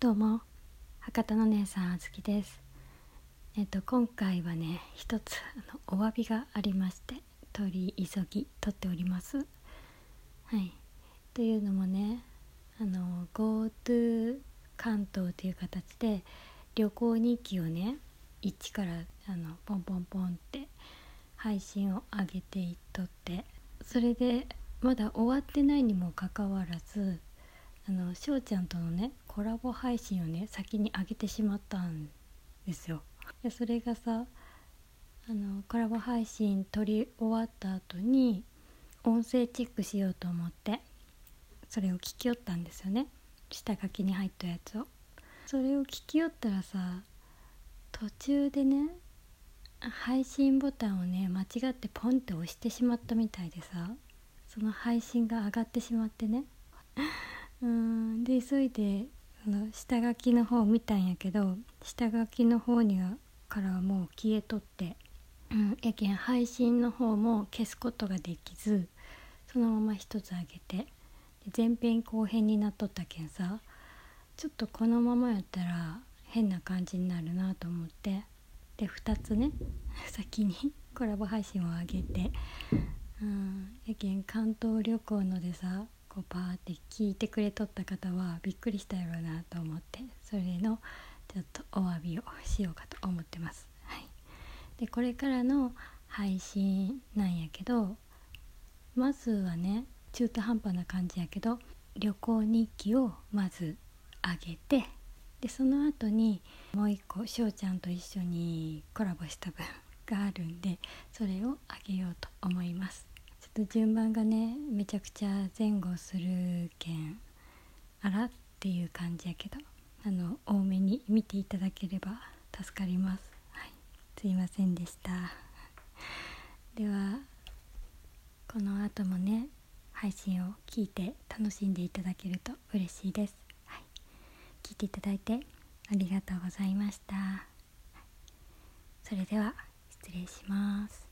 どうも博多の姉さんあずきです。えっと今回はね一つあのお詫びがありまして取り急ぎ撮っております。はい。というのもねあの GoTo 関東という形で旅行日記をね一からあのポンポンポンって配信を上げていっとってそれでまだ終わってないにもかかわらずあのしょうちゃんとのねコラボ配信をね先に上げてしまったんですよ。でそれがさあのコラボ配信撮り終わった後に音声チェックしようと思ってそれを聞きよったんですよね下書きに入ったやつを。それを聞きよったらさ途中でね配信ボタンをね間違ってポンって押してしまったみたいでさその配信が上がってしまってねうん。で急いでその下書きの方を見たんやけど下書きの方にはからはもう消えとって、うん、やけん配信の方も消すことができずそのまま一つ上げて前編後編になっとったけんさちょっとこのままやったら変な感じになるなと思ってで2つね 先にコラボ配信を上げて、うん、やけん関東旅行のでさこうパーって聞いてくれとった方はびっくりしたやろうなと思ってそれのちょっとお詫びをしようかと思ってます。はい、でこれからの配信なんやけどまずはね中途半端な感じやけど旅行日記をまず上げてでその後にもう一個しょうちゃんと一緒にコラボした分があるんでそれをあげようと思いますと順番がねめちゃくちゃ前後するけんあらっていう感じやけどあの多めに見ていただければ助かります、はい、すいませんでした。ではこの後もね配信を聞いて楽しんでいただけると嬉しいです。はい。聞いていただいてありがとうございました。それでは失礼します。